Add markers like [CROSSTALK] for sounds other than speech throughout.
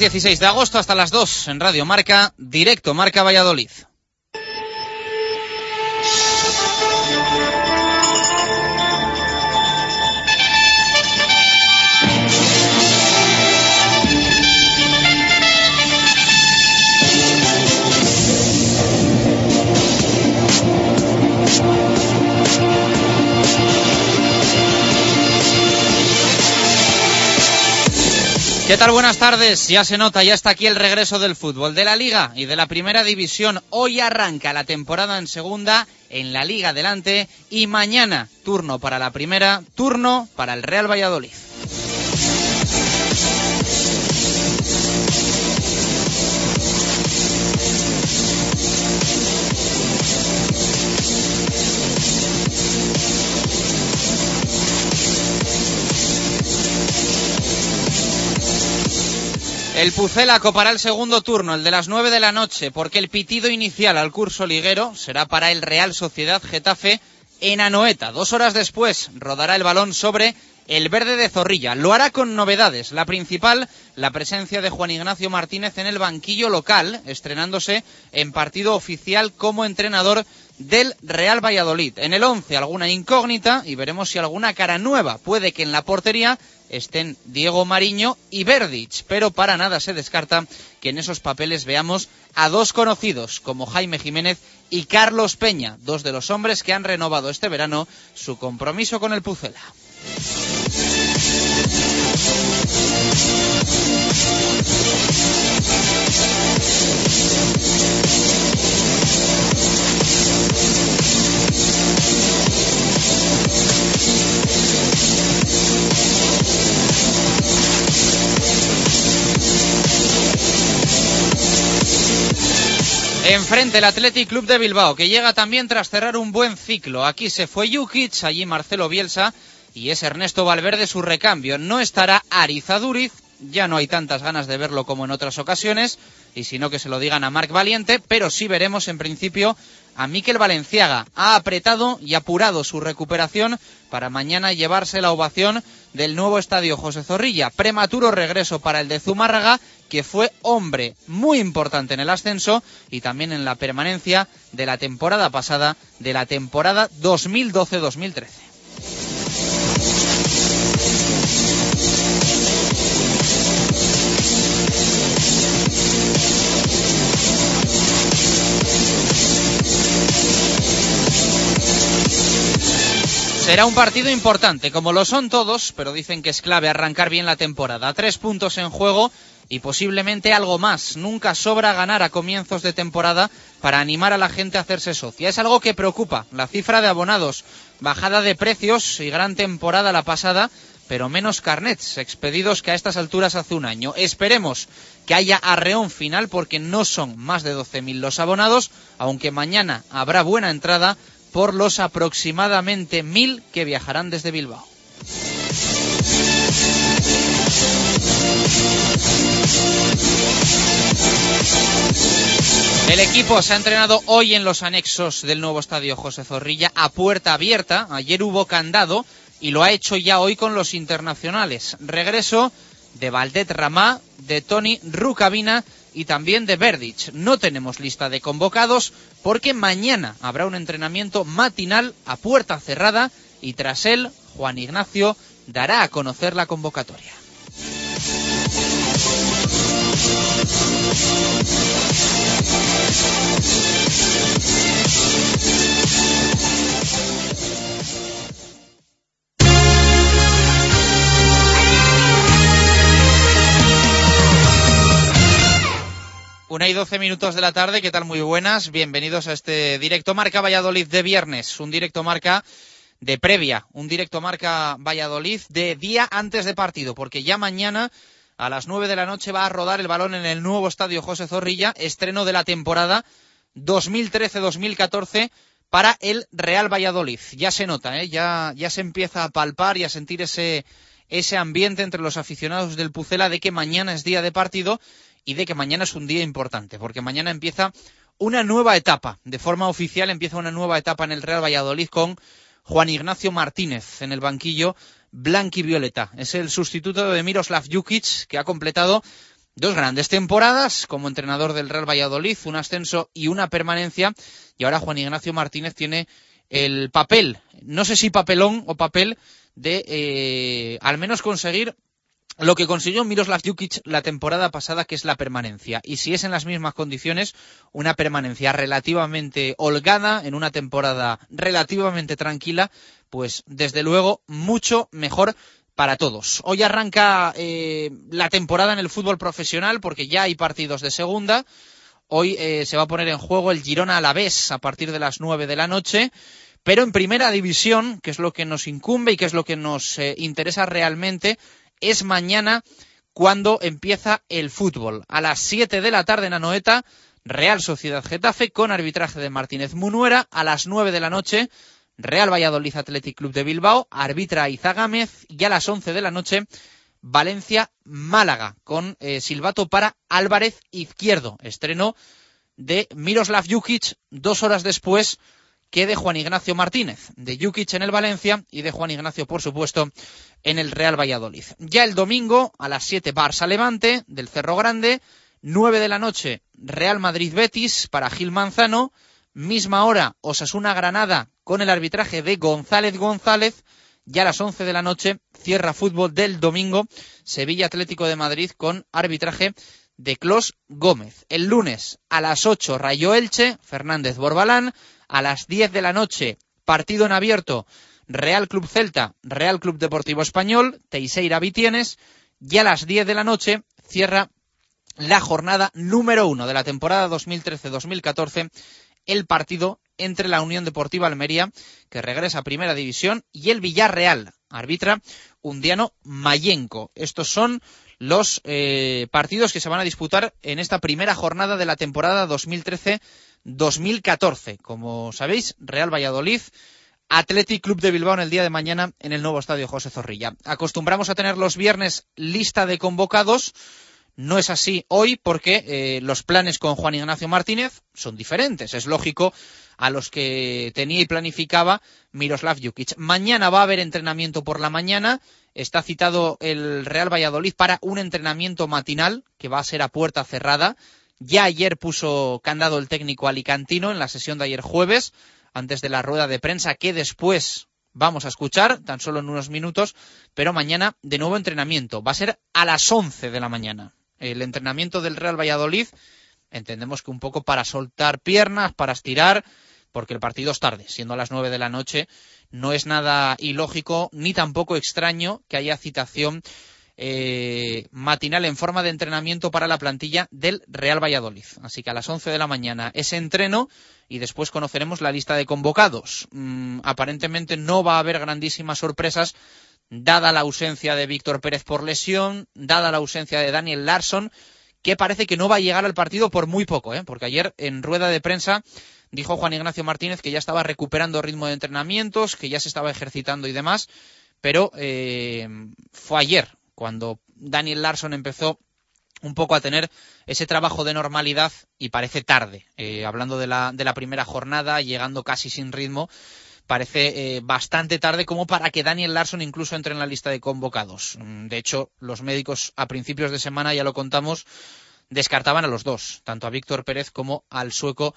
16 de agosto hasta las 2 en Radio Marca, directo Marca Valladolid. ¿Qué tal? Buenas tardes. Ya se nota, ya está aquí el regreso del fútbol de la Liga y de la Primera División. Hoy arranca la temporada en segunda en la Liga Adelante y mañana turno para la Primera, turno para el Real Valladolid. El Pucela copará el segundo turno, el de las 9 de la noche, porque el pitido inicial al curso liguero será para el Real Sociedad Getafe en Anoeta. Dos horas después rodará el balón sobre el verde de Zorrilla. Lo hará con novedades. La principal, la presencia de Juan Ignacio Martínez en el banquillo local, estrenándose en partido oficial como entrenador del Real Valladolid. En el 11 alguna incógnita y veremos si alguna cara nueva. Puede que en la portería estén Diego Mariño y Verdic, pero para nada se descarta que en esos papeles veamos a dos conocidos como Jaime Jiménez y Carlos Peña, dos de los hombres que han renovado este verano su compromiso con el Pucela. Enfrente el Athletic Club de Bilbao, que llega también tras cerrar un buen ciclo. Aquí se fue Jukic, allí Marcelo Bielsa y es Ernesto Valverde su recambio. No estará Arizaduriz, ya no hay tantas ganas de verlo como en otras ocasiones, y si no que se lo digan a Marc Valiente, pero sí veremos en principio a Miquel Valenciaga. Ha apretado y apurado su recuperación para mañana llevarse la ovación del nuevo estadio José Zorrilla. Prematuro regreso para el de Zumárraga, que fue hombre muy importante en el ascenso y también en la permanencia de la temporada pasada, de la temporada 2012-2013. Será un partido importante, como lo son todos, pero dicen que es clave arrancar bien la temporada. Tres puntos en juego y posiblemente algo más. Nunca sobra ganar a comienzos de temporada para animar a la gente a hacerse socia. Es algo que preocupa. La cifra de abonados, bajada de precios y gran temporada la pasada, pero menos carnets expedidos que a estas alturas hace un año. Esperemos que haya arreón final porque no son más de 12.000 los abonados, aunque mañana habrá buena entrada por los aproximadamente mil que viajarán desde Bilbao. El equipo se ha entrenado hoy en los anexos del nuevo estadio José Zorrilla a puerta abierta. Ayer hubo candado y lo ha hecho ya hoy con los internacionales. Regreso de Valdet Ramá, de Tony Rucabina y también de Verdich. No tenemos lista de convocados porque mañana habrá un entrenamiento matinal a puerta cerrada y tras él Juan Ignacio dará a conocer la convocatoria. Una y doce minutos de la tarde, ¿qué tal? Muy buenas. Bienvenidos a este directo Marca Valladolid de viernes. Un directo Marca de previa, un directo Marca Valladolid de día antes de partido, porque ya mañana a las nueve de la noche va a rodar el balón en el nuevo estadio José Zorrilla, estreno de la temporada 2013-2014 para el Real Valladolid. Ya se nota, ¿eh? ya, ya se empieza a palpar y a sentir ese, ese ambiente entre los aficionados del Pucela de que mañana es día de partido y de que mañana es un día importante, porque mañana empieza una nueva etapa, de forma oficial empieza una nueva etapa en el Real Valladolid con Juan Ignacio Martínez en el banquillo blanquivioleta. Es el sustituto de Miroslav Jukic, que ha completado dos grandes temporadas como entrenador del Real Valladolid, un ascenso y una permanencia, y ahora Juan Ignacio Martínez tiene el papel, no sé si papelón o papel, de eh, al menos conseguir lo que consiguió Miroslav Jukic la temporada pasada, que es la permanencia. Y si es en las mismas condiciones, una permanencia relativamente holgada, en una temporada relativamente tranquila, pues desde luego mucho mejor para todos. Hoy arranca eh, la temporada en el fútbol profesional porque ya hay partidos de segunda. Hoy eh, se va a poner en juego el Girona a la vez a partir de las nueve de la noche. Pero en primera división, que es lo que nos incumbe y que es lo que nos eh, interesa realmente, es mañana cuando empieza el fútbol. A las 7 de la tarde en Anoeta, Real Sociedad Getafe con arbitraje de Martínez Munuera. A las 9 de la noche, Real Valladolid Athletic Club de Bilbao, arbitra Izagámez. Y a las 11 de la noche, Valencia Málaga con eh, silbato para Álvarez Izquierdo. Estreno de Miroslav Jukic dos horas después que de Juan Ignacio Martínez, de Jukic en el Valencia y de Juan Ignacio, por supuesto, en el Real Valladolid. Ya el domingo, a las 7, Barça Levante, del Cerro Grande, 9 de la noche, Real Madrid Betis para Gil Manzano, misma hora, Osasuna Granada con el arbitraje de González González, ya a las 11 de la noche, cierra fútbol del domingo, Sevilla Atlético de Madrid con arbitraje de Clos Gómez. El lunes a las 8 Rayo Elche, Fernández Borbalán, a las 10 de la noche, partido en abierto, Real Club Celta, Real Club Deportivo Español, Teixeira Vitienes, y a las 10 de la noche cierra la jornada número uno de la temporada 2013-2014, el partido entre la Unión Deportiva Almería, que regresa a Primera División, y el Villarreal, arbitra Undiano Mayenco. Estos son los eh, partidos que se van a disputar en esta primera jornada de la temporada 2013 2014. Como sabéis, Real Valladolid, Athletic Club de Bilbao en el día de mañana en el nuevo estadio José Zorrilla. Acostumbramos a tener los viernes lista de convocados. No es así hoy porque eh, los planes con Juan Ignacio Martínez son diferentes. Es lógico a los que tenía y planificaba Miroslav Jukic. Mañana va a haber entrenamiento por la mañana. Está citado el Real Valladolid para un entrenamiento matinal que va a ser a puerta cerrada ya ayer puso candado el técnico alicantino en la sesión de ayer jueves, antes de la rueda de prensa que después vamos a escuchar, tan solo en unos minutos, pero mañana de nuevo entrenamiento. Va a ser a las 11 de la mañana. El entrenamiento del Real Valladolid, entendemos que un poco para soltar piernas, para estirar, porque el partido es tarde, siendo a las nueve de la noche, no es nada ilógico ni tampoco extraño que haya citación eh, matinal en forma de entrenamiento para la plantilla del Real Valladolid. Así que a las 11 de la mañana ese entreno y después conoceremos la lista de convocados. Mm, aparentemente no va a haber grandísimas sorpresas dada la ausencia de Víctor Pérez por lesión, dada la ausencia de Daniel Larsson, que parece que no va a llegar al partido por muy poco, ¿eh? porque ayer en rueda de prensa dijo Juan Ignacio Martínez que ya estaba recuperando ritmo de entrenamientos, que ya se estaba ejercitando y demás, pero eh, fue ayer cuando Daniel Larson empezó un poco a tener ese trabajo de normalidad y parece tarde. Eh, hablando de la, de la primera jornada, llegando casi sin ritmo, parece eh, bastante tarde como para que Daniel Larson incluso entre en la lista de convocados. Mm, de hecho, los médicos a principios de semana, ya lo contamos, descartaban a los dos, tanto a Víctor Pérez como al sueco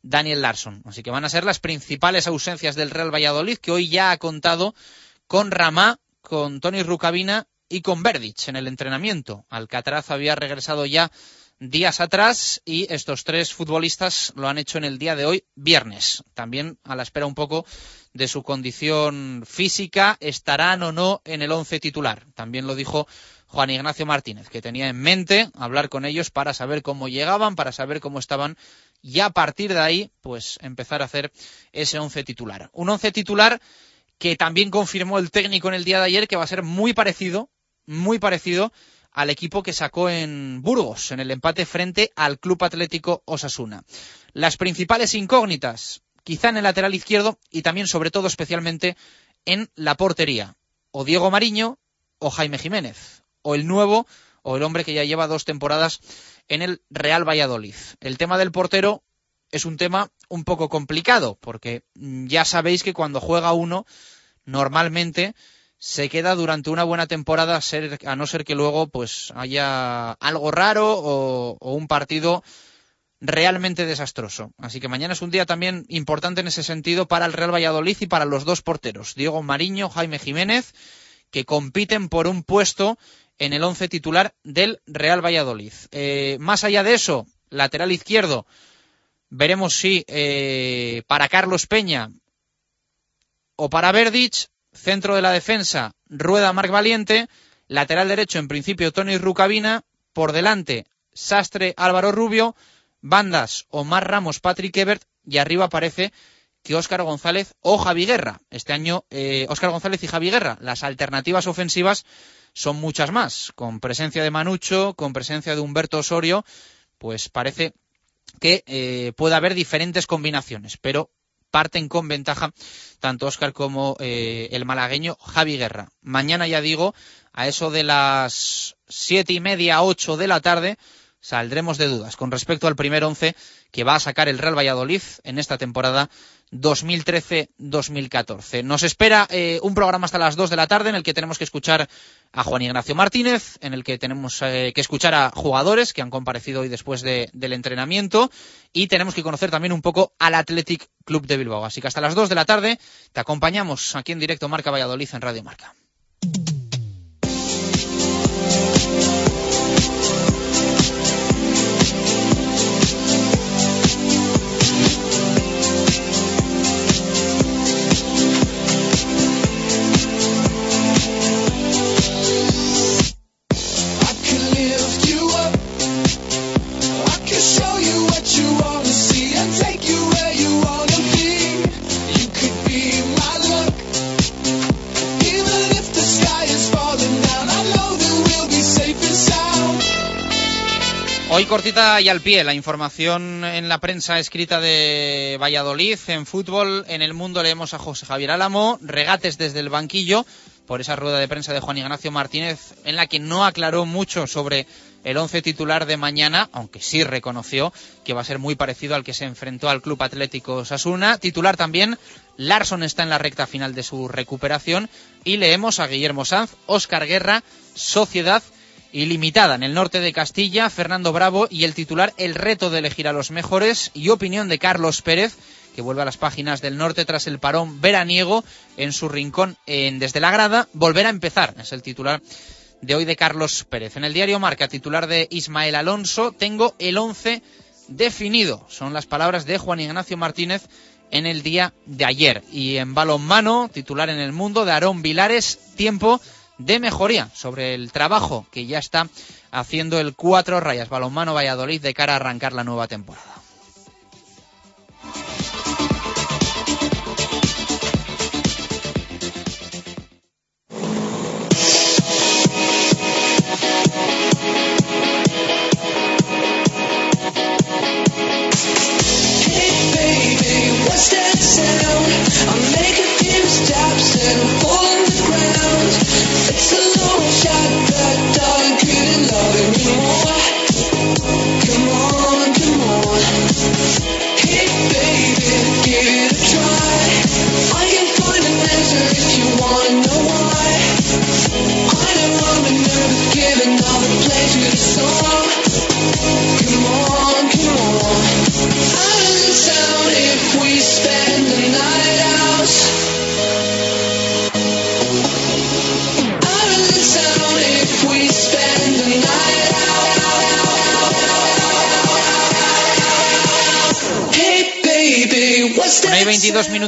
Daniel Larson. Así que van a ser las principales ausencias del Real Valladolid, que hoy ya ha contado con Ramá, con Tony Rucabina y con Verdic en el entrenamiento. Alcatraz había regresado ya días atrás y estos tres futbolistas lo han hecho en el día de hoy, viernes. También a la espera un poco de su condición física, estarán o no en el once titular. También lo dijo Juan Ignacio Martínez, que tenía en mente hablar con ellos para saber cómo llegaban, para saber cómo estaban y a partir de ahí, pues empezar a hacer ese once titular. Un once titular que también confirmó el técnico en el día de ayer que va a ser muy parecido muy parecido al equipo que sacó en Burgos, en el empate frente al Club Atlético Osasuna. Las principales incógnitas, quizá en el lateral izquierdo y también, sobre todo, especialmente en la portería. O Diego Mariño o Jaime Jiménez. O el nuevo o el hombre que ya lleva dos temporadas en el Real Valladolid. El tema del portero es un tema un poco complicado, porque ya sabéis que cuando juega uno, normalmente se queda durante una buena temporada a, no ser que luego pues haya algo raro o, un partido realmente desastroso. Así que mañana es un día también importante en ese sentido para el Real Valladolid y para los dos porteros, Diego Mariño, Jaime Jiménez, que compiten por un puesto en el once titular del Real Valladolid. Eh, más allá de eso, lateral izquierdo, veremos si eh, para Carlos Peña o para Verdic Centro de la defensa, Rueda Marc Valiente. Lateral derecho, en principio, Tony Rucabina. Por delante, Sastre Álvaro Rubio. Bandas, Omar Ramos, Patrick Ebert. Y arriba aparece que Óscar González o Javi Guerra. Este año, eh, Óscar González y Javi Guerra. Las alternativas ofensivas son muchas más. Con presencia de Manucho, con presencia de Humberto Osorio, pues parece que eh, puede haber diferentes combinaciones. Pero parten con ventaja tanto Óscar como eh, el malagueño Javi Guerra. Mañana ya digo, a eso de las siete y media, ocho de la tarde, saldremos de dudas con respecto al primer once que va a sacar el Real Valladolid en esta temporada 2013-2014. Nos espera eh, un programa hasta las 2 de la tarde en el que tenemos que escuchar a Juan Ignacio Martínez, en el que tenemos eh, que escuchar a jugadores que han comparecido hoy después del entrenamiento y tenemos que conocer también un poco al Athletic Club de Bilbao. Así que hasta las 2 de la tarde te acompañamos aquí en directo Marca Valladolid en Radio Marca. Hoy cortita y al pie la información en la prensa escrita de Valladolid. En fútbol, en el mundo leemos a José Javier Álamo, regates desde el banquillo por esa rueda de prensa de Juan Ignacio Martínez en la que no aclaró mucho sobre el once titular de mañana, aunque sí reconoció que va a ser muy parecido al que se enfrentó al Club Atlético Sasuna. Titular también, Larson está en la recta final de su recuperación y leemos a Guillermo Sanz, Óscar Guerra, Sociedad ilimitada en el norte de Castilla, Fernando Bravo y el titular El reto de elegir a los mejores y opinión de Carlos Pérez, que vuelve a las páginas del norte tras el parón veraniego en su rincón en Desde la Grada. Volver a empezar, es el titular de hoy de Carlos Pérez. En el diario Marca, titular de Ismael Alonso, tengo el 11 definido. Son las palabras de Juan Ignacio Martínez en el día de ayer. Y en balonmano, titular en el mundo de Aarón Vilares, tiempo de mejoría sobre el trabajo que ya está haciendo el cuatro rayas balonmano Valladolid de cara a arrancar la nueva temporada.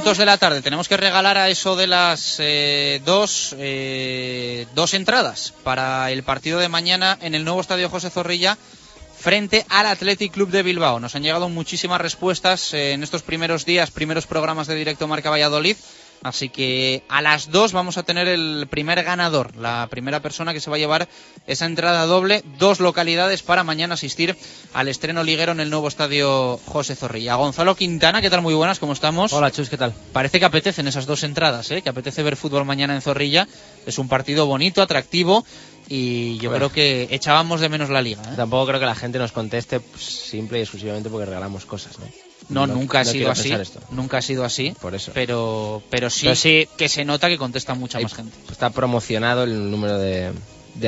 22 minutos de la tarde. Tenemos que regalar a eso de las eh, dos, eh, dos entradas para el partido de mañana en el nuevo estadio José Zorrilla frente al Athletic Club de Bilbao. Nos han llegado muchísimas respuestas eh, en estos primeros días, primeros programas de directo Marca Valladolid. Así que a las dos vamos a tener el primer ganador, la primera persona que se va a llevar esa entrada doble, dos localidades para mañana asistir al estreno liguero en el nuevo estadio José Zorrilla. Gonzalo Quintana, ¿qué tal? Muy buenas, ¿cómo estamos? Hola, Chus, ¿qué tal? Parece que apetecen esas dos entradas, ¿eh? que apetece ver fútbol mañana en Zorrilla. Es un partido bonito, atractivo y yo creo que echábamos de menos la liga. ¿eh? Tampoco creo que la gente nos conteste pues, simple y exclusivamente porque regalamos cosas, ¿no? No, nunca ha sido así. Nunca ha sido así. Por eso. Pero, pero sí, que se nota que contesta mucha más gente. Está promocionado el número de,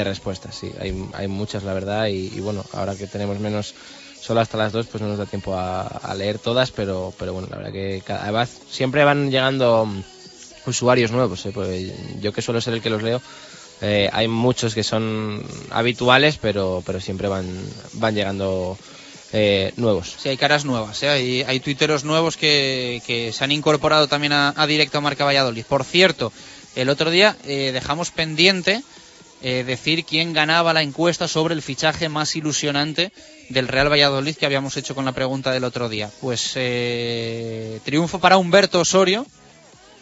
respuestas, sí. Hay, hay muchas, la verdad. Y, bueno, ahora que tenemos menos solo hasta las dos, pues no nos da tiempo a, leer todas. Pero, pero bueno, la verdad que cada, siempre van llegando usuarios nuevos. ¿eh? Pues yo que suelo ser el que los leo. Eh, hay muchos que son habituales, pero, pero siempre van, van llegando eh, nuevos. Sí, hay caras nuevas, ¿eh? hay, hay tuiteros nuevos que, se han incorporado también a, a, Directo Marca Valladolid. Por cierto, el otro día eh, dejamos pendiente decir quién ganaba la encuesta sobre el fichaje más ilusionante del Real Valladolid que habíamos hecho con la pregunta del otro día. Pues triunfo para Humberto Osorio,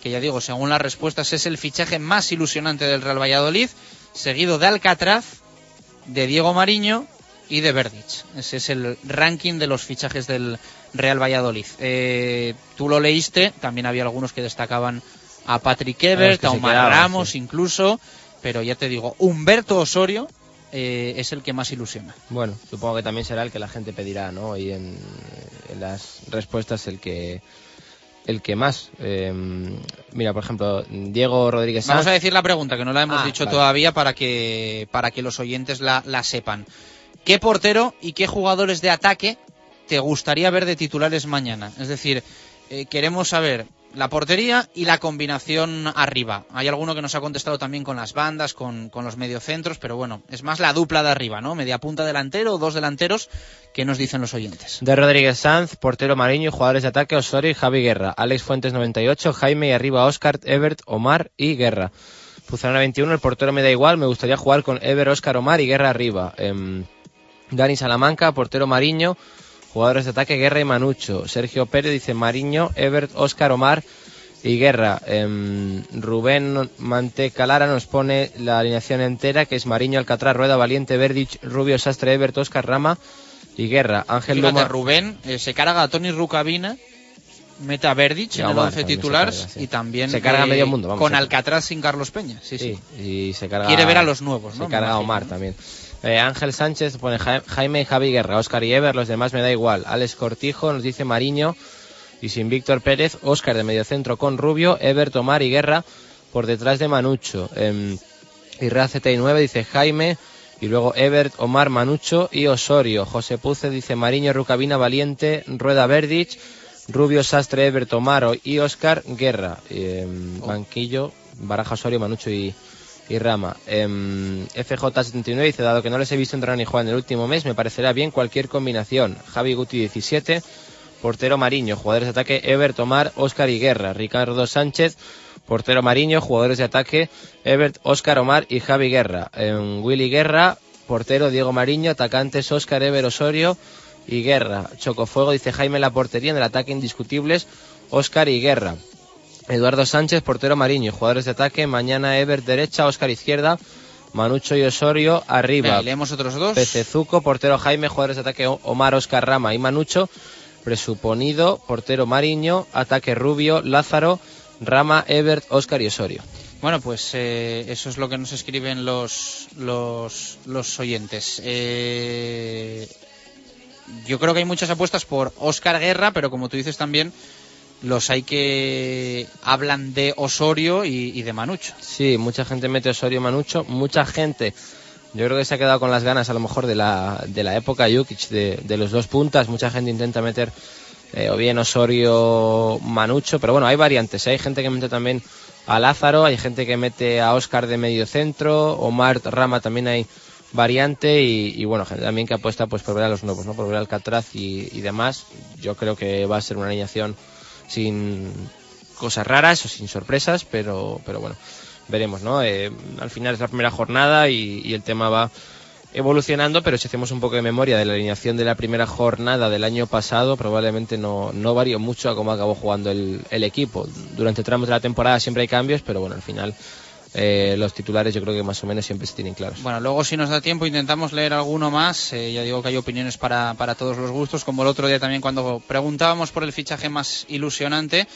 que ya digo, según las respuestas es el fichaje más ilusionante del Real Valladolid, seguido de Alcatraz, de Diego Mariño y de Verdic. Ese es el ranking de los fichajes del Real Valladolid. Eh, tú lo leíste, también había algunos que destacaban a Patrick Ebert, a Omar Ramos incluso, pero ya te digo, Humberto Osorio eh, es el que más ilusiona. Bueno, supongo que también será el que la gente pedirá, ¿no? Y en, las respuestas el que el que más. Eh, mira, por ejemplo, Diego Rodríguez Vamos a decir la pregunta, que no la hemos ah, dicho todavía para que, para que los oyentes la, la sepan. ¿Qué portero y qué jugadores de ataque te gustaría ver de titulares mañana? Es decir, eh, queremos saber la portería y la combinación arriba. Hay alguno que nos ha contestado también con las bandas, con, los mediocentros, pero bueno, es más la dupla de arriba, ¿no? Media punta delantero o dos delanteros, ¿qué nos dicen los oyentes? De Rodríguez Sanz, portero Mariño, jugadores de ataque Osorio y Javi Guerra. Alex Fuentes 98, Jaime y arriba Oscar, Ebert, Omar y Guerra. Puzana 21, el portero me da igual, me gustaría jugar con Ever, Oscar, Omar y Guerra arriba. Em, Dani Salamanca, portero Mariño, jugadores de ataque Guerra y Manucho. Sergio Pérez dice Mariño, Ebert, Oscar Omar y Guerra. Em, Rubén Mantecalara nos pone la alineación entera que es Mariño, Alcatraz, Rueda, Valiente, Verdich, Rubio, Sastre, Ebert, Oscar Rama y Guerra. Ángel Fíjate, Rubén eh, se carga a Tony Rucabina mete a Verdich en el 11 titular y también se carga medio mundo con Alcatraz sin Carlos Peña sí, sí, y se carga, quiere ver a los nuevos ¿no? se carga a Omar también eh, Ángel Sánchez pone Jaime y Javi Guerra, Oscar y Ever, los demás me da igual. Alex Cortijo nos dice Mariño y sin Víctor Pérez, Oscar de mediocentro con Rubio, Ever, Tomar y Guerra por detrás de Manucho. Eh, y 9 dice Jaime y luego Ebert, Omar, Manucho y Osorio. José Puce dice Mariño, Rucabina, Valiente, Rueda Verdich, Rubio, Sastre, Ebert, Omar y Oscar, Guerra. Em, banquillo, Baraja, Osorio, Manucho y, y Rama. Em, FJ79 dice, dado que no les he visto entrar ni jugar en el último mes, me parecerá bien cualquier combinación. Javi Guti 17, portero Mariño, jugadores de ataque Ebert, Omar, Oscar y Guerra, Ricardo Sánchez, portero Mariño, jugadores de ataque Ebert, Oscar, Omar y Javi Guerra, en Willy Guerra, portero Diego Mariño, atacantes Oscar, Eber, Osorio y Guerra, Chocofuego, dice Jaime la portería, en el ataque indiscutibles Oscar y Guerra. Eduardo Sánchez, portero Mariño, jugadores de ataque, mañana Ever derecha, Oscar izquierda, Manucho y Osorio arriba. Leemos otros dos. Pecezuco, portero Jaime, jugadores de ataque Omar, Oscar Rama y Manucho. Presuponido, portero Mariño, ataque Rubio, Lázaro, Rama, Ebert, Oscar y Osorio. Bueno, pues eh, eso es lo que nos escriben los, los, los oyentes. Eh, yo creo que hay muchas apuestas por Oscar Guerra, pero como tú dices también, los hay que hablan de Osorio y, de Manucho. Sí, mucha gente mete Osorio Manucho, mucha gente yo creo que se ha quedado con las ganas a lo mejor de la, de la época Jukic, de, los dos puntas, mucha gente intenta meter eh, o bien Osorio Manucho, pero bueno, hay variantes, ¿eh? hay gente que mete también a Lázaro, hay gente que mete a Oscar de medio centro, Omar Rama también hay variante y, bueno, gente también que apuesta pues por ver a los nuevos, ¿no? por ver al Alcatraz y, y demás. Yo creo que va a ser una alineación sin cosas raras o sin sorpresas, pero, pero bueno, veremos, ¿no? Eh, al final es la primera jornada y, y, el tema va evolucionando, pero si hacemos un poco de memoria de la alineación de la primera jornada del año pasado, probablemente no, no varió mucho a cómo acabó jugando el, el equipo. Durante tramos de la temporada siempre hay cambios, pero bueno, al final eh, los titulares yo creo que más o menos siempre se tienen claros. Bueno, luego si nos da tiempo intentamos leer alguno más. Eh, ya digo que hay opiniones para, para, todos los gustos, como el otro día también cuando preguntábamos por el fichaje más ilusionante.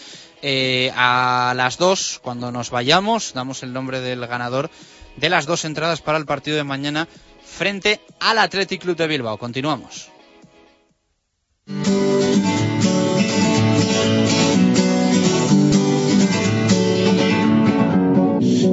Eh, a las dos, cuando nos vayamos, damos el nombre del ganador de las dos entradas para el partido de mañana frente al Athletic Club de Bilbao. Continuamos.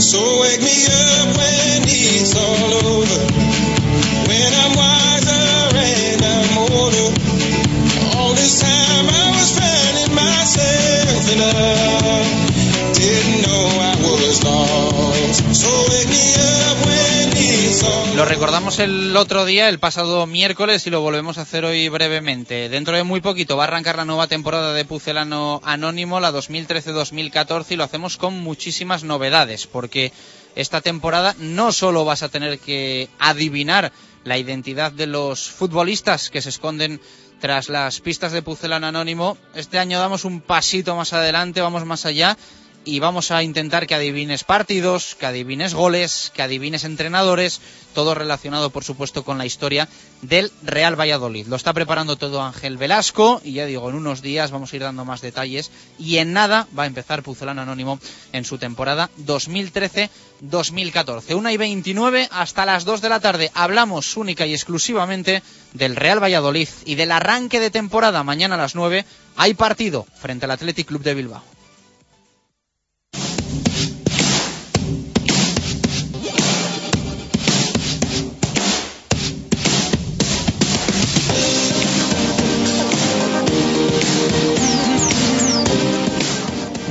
So wake me up when it's all over. When I'm wiser and I'm older. All this time I was finding myself in love. Didn't know I was lost. So wake me up Lo recordamos el otro día, el pasado miércoles, y lo volvemos a hacer hoy brevemente. Dentro de muy poquito va a arrancar la nueva temporada de Pucelano Anónimo, la 2013-2014, y lo hacemos con muchísimas novedades, porque esta temporada no solo vas a tener que adivinar la identidad de los futbolistas que se esconden tras las pistas de Pucelano Anónimo, este año damos un pasito más adelante, vamos más allá y vamos a intentar que adivines partidos, que adivines goles, que adivines entrenadores, todo relacionado por supuesto con la historia del Real Valladolid. Lo está preparando todo Ángel Velasco y ya digo, en unos días vamos a ir dando más detalles y en nada va a empezar Pucelano Anónimo en su temporada 2013-2014. Una y 29 hasta las 2 de la tarde hablamos única y exclusivamente del Real Valladolid y del arranque de temporada mañana a las 9 hay partido frente al Athletic Club de Bilbao.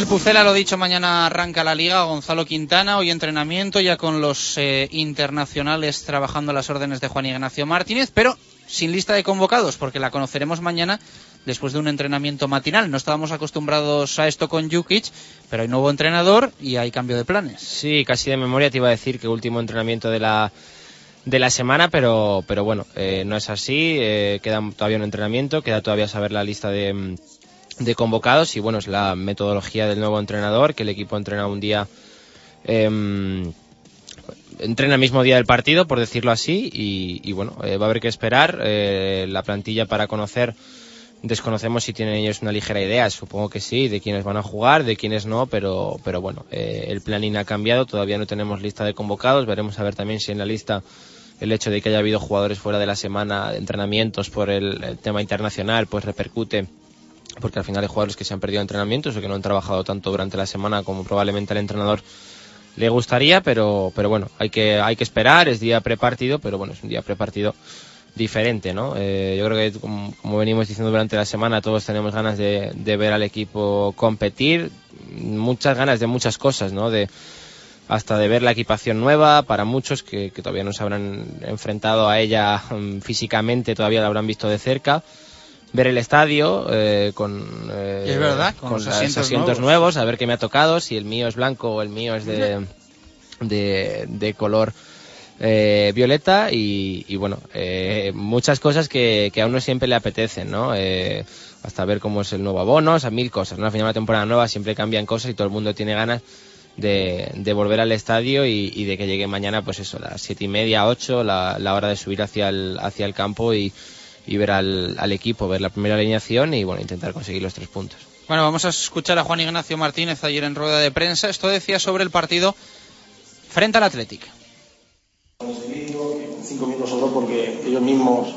Del Pucela, lo dicho, mañana arranca la liga. Gonzalo Quintana, hoy entrenamiento ya con los eh, internacionales trabajando las órdenes de Juan Ignacio Martínez, pero sin lista de convocados, porque la conoceremos mañana después de un entrenamiento matinal. No estábamos acostumbrados a esto con Jukic, pero hay nuevo entrenador y hay cambio de planes. Sí, casi de memoria te iba a decir que último entrenamiento de la de la semana, pero, pero bueno, eh, no es así, eh, queda todavía un entrenamiento, queda todavía saber la lista de, de convocados y bueno, es la metodología del nuevo entrenador, que el equipo entrena un día, eh, entrena el mismo día del partido, por decirlo así, y, y bueno, eh, va a haber que esperar eh, la plantilla para conocer. Desconocemos si tienen ellos una ligera idea, supongo que sí, de quiénes van a jugar, de quiénes no, pero, pero bueno, eh, el planning ha cambiado, todavía no tenemos lista de convocados, veremos a ver también si en la lista el hecho de que haya habido jugadores fuera de la semana de entrenamientos por el, el tema internacional, pues repercute porque al final hay jugadores que se han perdido entrenamientos o que no han trabajado tanto durante la semana como probablemente al entrenador le gustaría, pero, pero bueno, hay que, hay que esperar, es día prepartido, pero bueno, es un día prepartido diferente, ¿no? Eh, yo creo que, como, venimos diciendo durante la semana, todos tenemos ganas de, ver al equipo competir, muchas ganas de muchas cosas, ¿no? De, hasta de ver la equipación nueva, para muchos que, que todavía no se habrán enfrentado a ella um, físicamente, todavía la habrán visto de cerca. Ver el estadio eh, con, eh, es verdad, con, con los asientos, asientos nuevos. nuevos. a ver qué me ha tocado, si el mío es blanco o el mío es de, de, de color eh, Violeta y, y bueno, eh, muchas cosas que, que, a uno siempre le apetecen, ¿no? Eh, hasta ver cómo es el nuevo abono, o sea, mil cosas, ¿no? Al final de una temporada nueva siempre cambian cosas y todo el mundo tiene ganas de, de volver al estadio y, y, de que llegue mañana, pues eso, las siete y media, ocho, la, la hora de subir hacia el, hacia el campo y, y ver al, al equipo, ver la primera alineación y bueno, intentar conseguir los tres puntos. Bueno, vamos a escuchar a Juan Ignacio Martínez ayer en rueda de prensa. Esto decía sobre el partido frente al Athletic cinco minutos solo porque ellos mismos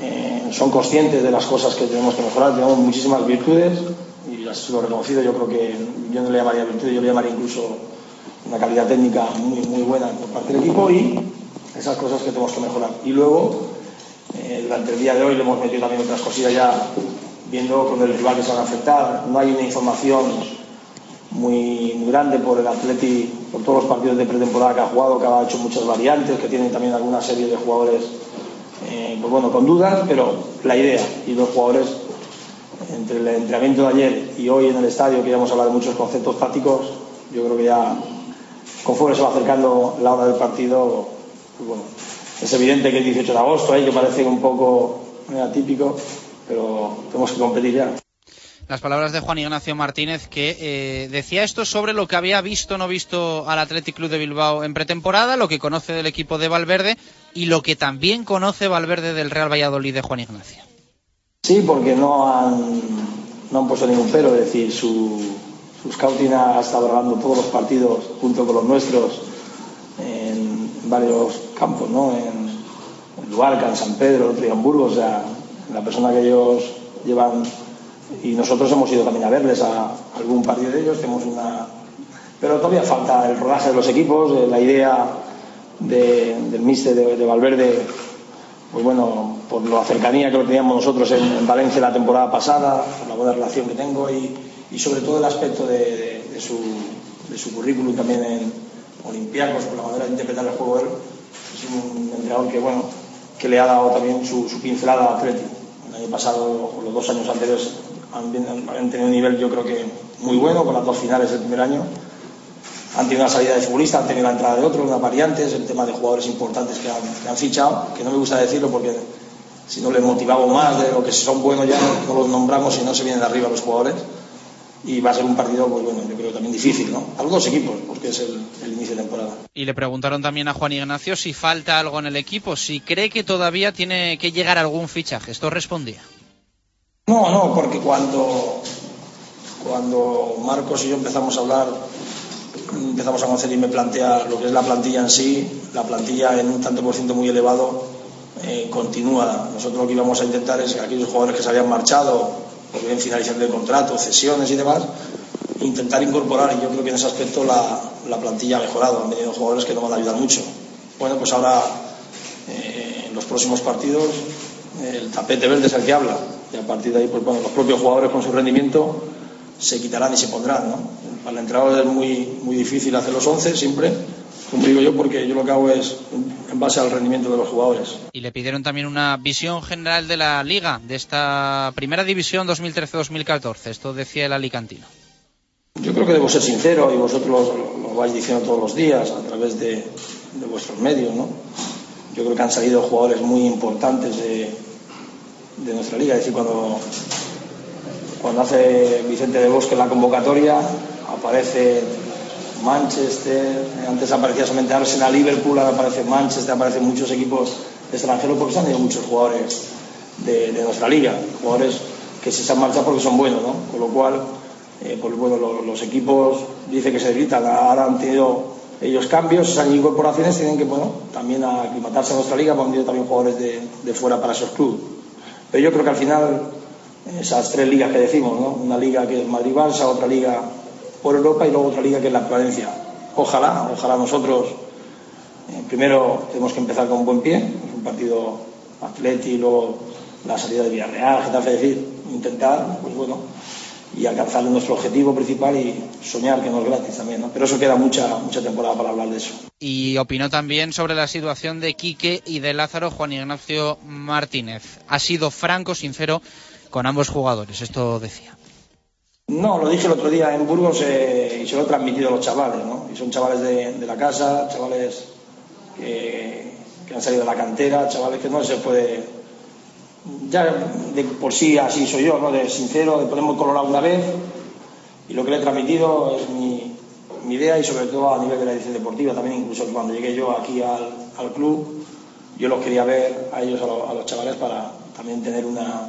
eh, son conscientes de las cosas que tenemos que mejorar. Tenemos muchísimas virtudes y las lo he reconocido. Yo creo que yo no le llamaría virtudes, yo le llamaría incluso una calidad técnica muy, muy buena por parte del equipo y esas cosas que tenemos que mejorar. Y luego, eh, durante el día de hoy le hemos metido también otras cosillas ya viendo con el rival que se van a afectar. No hay una información muy, grande por el Atleti, por todos los partidos de pretemporada que ha jugado, que ha hecho muchas variantes, que tiene también alguna serie de jugadores, eh, pues bueno, con dudas, pero la idea y los jugadores, entre el entrenamiento de ayer y hoy en el estadio, que ya hemos hablado de muchos conceptos tácticos, yo creo que ya, conforme se va acercando la hora del partido, pues bueno, es evidente que el 18 de agosto, eh, que parece un poco atípico, pero tenemos que competir ya las palabras de Juan Ignacio Martínez que eh, decía esto sobre lo que había visto o no visto al Athletic Club de Bilbao en pretemporada, lo que conoce del equipo de Valverde y lo que también conoce Valverde del Real Valladolid de Juan Ignacio. Sí, porque no han, no han puesto ningún pero, es decir, su, su scouting ha estado grabando todos los partidos junto con los nuestros varios campos, ¿no? En, en Luarca, en San Pedro, en Hamburgo, o sea, la persona que ellos llevan y nosotros hemos ido también a verles a algún partido de ellos, tenemos una... Pero todavía falta el rodaje de los equipos, eh, la idea de, del míster de, de, Valverde, pues bueno, por la cercanía que lo teníamos nosotros en, en, Valencia la temporada pasada, por la buena relación que tengo y, y sobre todo el aspecto de, de, su, su currículum también en Olympiacos, por la manera de interpretar el juego él, es un entrenador que, bueno, que le ha dado también su, pincelada a Atleti. El año pasado, los dos años anteriores, han, tenido un nivel yo creo que muy bueno con las dos finales del primer año han tenido una salida de futbolista, han tenido la entrada de otro, unas variantes, el tema de jugadores importantes que han, fichado, que no me gusta decirlo porque si no les motivamos más de lo que son buenos ya no, los nombramos y no se vienen arriba los jugadores y va a ser un partido, pues bueno, yo creo también difícil, ¿no? A los dos equipos, es el, el, inicio de temporada. Y le preguntaron también a Juan Ignacio si falta algo en el equipo, si cree que todavía tiene que llegar algún fichaje. Esto respondía. No, no, porque cuando, cuando Marcos y yo empezamos a hablar, empezamos a conocer y me plantea lo que es la plantilla en sí, la plantilla en un tanto por ciento muy elevado eh, continúa. Nosotros lo que íbamos a intentar es que aquellos jugadores que se habían marchado, o bien finalización de contrato, cesiones y demás, intentar incorporar, y yo creo que en ese aspecto la, la plantilla ha mejorado, han venido jugadores que nos van a ayudar mucho. Bueno, pues ahora eh, en los próximos partidos el tapete verde es el que habla y a partir de ahí pues bueno los propios jugadores con su rendimiento se quitarán y se pondrán ¿no? para el entrenador es muy muy difícil hacer los 11 siempre como digo yo, porque yo lo que hago es en base al rendimiento de los jugadores. Y le pidieron también una visión general de la liga, de esta primera división 2013-2014. Esto decía el alicantino. Yo creo que debo ser sincero y vosotros lo, vais diciendo todos los días a través de, vuestros medios, ¿no? Yo creo que han salido jugadores muy importantes de, nuestra liga. Es decir, cuando, cuando hace Vicente de Bosque la convocatoria, aparece Manchester, antes aparecía solamente Arsenal, Liverpool, ahora aparece Manchester, aparecen muchos equipos extranjeros porque se han ido muchos jugadores de, de nuestra liga, jugadores que se han marchado porque son buenos, ¿no? Con lo cual, eh, pues, bueno, los, equipos dice que se debilitan, ahora han tenido ellos cambios, esas incorporaciones tienen que, bueno, también aclimatarse a nuestra liga, han tenido también jugadores de, de fuera para esos clubes. Pero yo creo que al final, esas tres ligas que decimos, ¿no? Una liga que es Madrid-Barça, otra liga por Europa y luego otra liga que es la Valencia. Ojalá, ojalá nosotros, eh, primero tenemos que empezar con buen pie, es un partido atleti, luego la salida de Villarreal, Getafe, decir, intentar, pues bueno, y alcanzar nuestro objetivo principal y soñar que no es gratis también, ¿no? Pero eso queda mucha, mucha temporada para hablar de eso. Y opinó también sobre la situación de Quique y de Lázaro Juan Ignacio Martínez. Ha sido franco, sincero con ambos jugadores, esto decía. No, lo dije el otro día en Burgos eh, y se lo he transmitido a los chavales, ¿no? Y son chavales de, de la casa, chavales que, que, han salido de la cantera, chavales que no se puede. Ya de por sí así soy yo, ¿no? De sincero, de ponerme colorado una vez y lo que le he transmitido es mi, idea y sobre todo a nivel de la edición deportiva también, incluso cuando llegué yo aquí al, club, yo los quería ver a ellos, a, lo, a los chavales, para también tener una,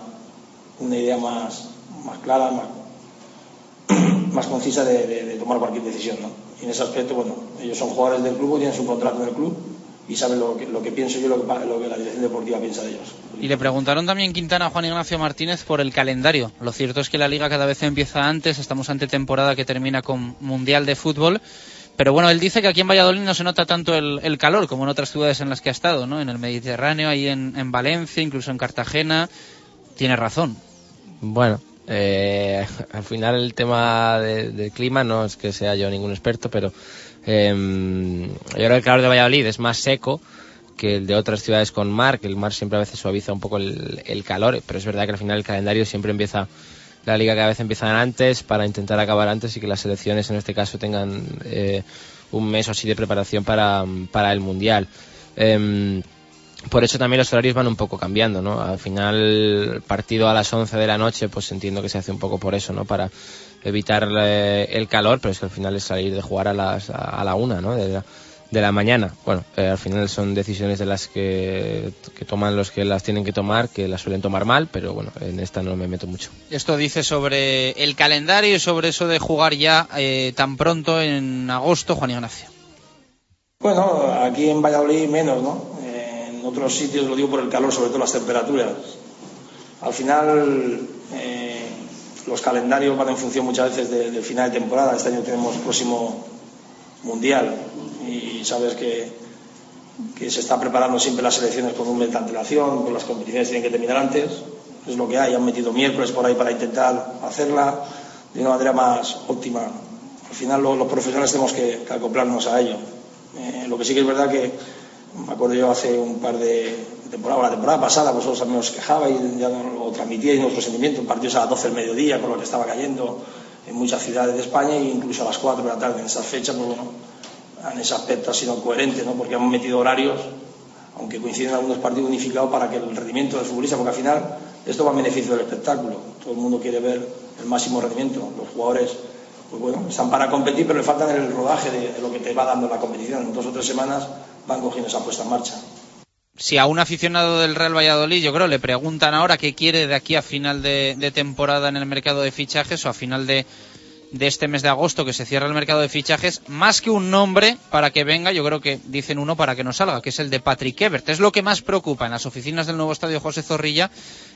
una idea más, más clara, más [CLEARS THROAT] más concisa de, tomar cualquier decisión. ¿no? Y en ese aspecto, bueno, ellos son jugadores del club, tienen su contrato en el club y saben lo que, lo que pienso yo, lo que, lo que la dirección deportiva piensa de ellos. Y le preguntaron también Quintana a Juan Ignacio Martínez por el calendario. Lo cierto es que la liga cada vez empieza antes, estamos ante temporada que termina con Mundial de Fútbol. Pero bueno, él dice que aquí en Valladolid no se nota tanto el, el calor como en otras ciudades en las que ha estado, ¿no? En el Mediterráneo, ahí en, en Valencia, incluso en Cartagena. Tiene razón. Bueno, eh, [LAUGHS] al final el tema del de clima no es que sea yo ningún experto, pero eh, yo creo que el calor de Valladolid es más seco que el de otras ciudades con mar, que el mar siempre a veces suaviza un poco el, calor, pero es verdad que al final el calendario siempre empieza, la liga cada vez empieza antes para intentar acabar antes y que las selecciones en este caso tengan eh, un mes o así de preparación para, para el Mundial. Eh, por eso también los horarios van un poco cambiando, ¿no? Al final, partido a las 11 de la noche, pues entiendo que se hace un poco por eso, ¿no? Para evitar eh, el calor, pero es que al final es salir de jugar a las a la una, ¿no? De la, de la mañana. Bueno, eh, al final son decisiones de las que, que, toman los que las tienen que tomar, que las suelen tomar mal, pero bueno, en esta no me meto mucho. Esto dice sobre el calendario y sobre eso de jugar ya eh, tan pronto en agosto, Juan Ignacio. Bueno, aquí en Valladolid menos, ¿no? en otros sitios, lo digo por el calor, sobre todo las temperaturas. Al final, eh, los calendarios van en función muchas veces de, del final de temporada. Este año tenemos próximo Mundial y sabes que, se está preparando siempre las selecciones con un mes de antelación, con las competiciones tienen que terminar antes. Es lo que hay, han metido miércoles por ahí para intentar hacerla de una manera más óptima. Al final, los, profesionales tenemos que, que acoplarnos a ello. Eh, lo que sí que es verdad que me acuerdo yo hace un par de temporadas, la temporada pasada, vosotros también os quejaba y ya lo transmitíais nuestro sentimiento, partidos a las 12 del mediodía con lo que estaba cayendo en muchas ciudades de España e incluso a las 4 de la tarde en esas fechas, pues bueno, en ese aspecto ha sido coherente, ¿no? porque hemos metido horarios, aunque coinciden algunos partidos unificados para que el rendimiento del futbolista, porque al final esto va en beneficio del espectáculo, todo el mundo quiere ver el máximo rendimiento, los jugadores pues bueno, están para competir, pero le faltan el rodaje de, de lo que te va dando la competición. En dos o tres semanas van cogiendo esa puesta en marcha. Si a un aficionado del Real Valladolid, yo creo, le preguntan ahora qué quiere de aquí a final de, de temporada en el mercado de fichajes o a final de, de, este mes de agosto que se cierra el mercado de fichajes, más que un nombre para que venga, yo creo que dicen uno para que no salga, que es el de Patrick Ebert. Es lo que más preocupa en las oficinas del nuevo estadio José Zorrilla